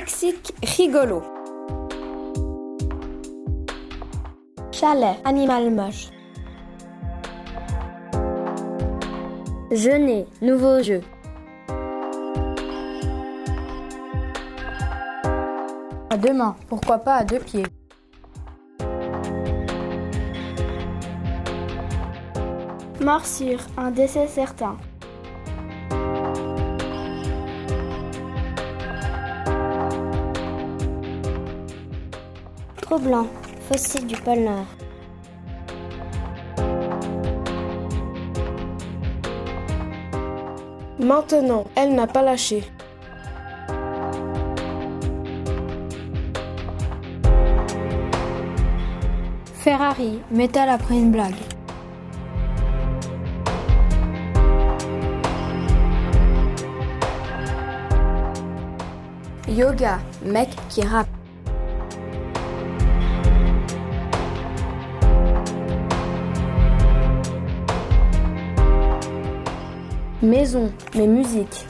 Lexique rigolo. Chalet, animal moche. Jeûner, nouveau jeu. À deux mains, pourquoi pas à deux pieds. Morsure, un décès certain. Troublant, fossile du pôle Nord. Maintenant, elle n'a pas lâché. Ferrari, métal après une blague. Yoga, mec qui rappe. Maison, mais musique.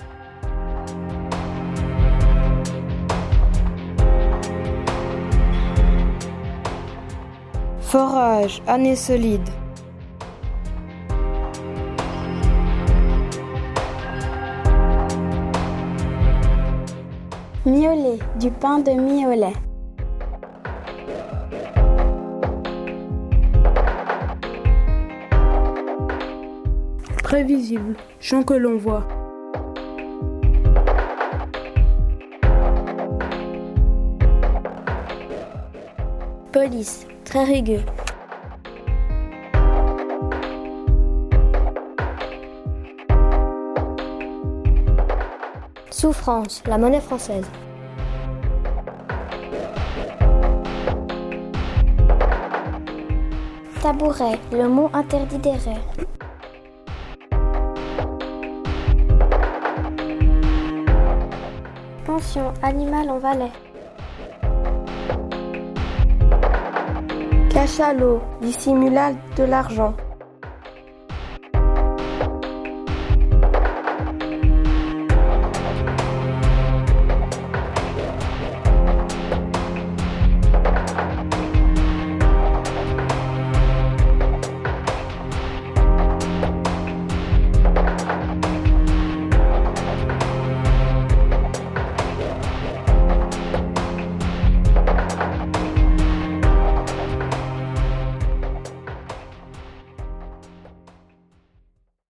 Forage, année solide. Miolet, du pain de miolet. Prévisible, chant que l'on voit. Police, très rugueux. Souffrance, la monnaie française. Tabouret, le mot interdit des rêves. Pension, animal en Valais. Cachalot, dissimula de l'argent.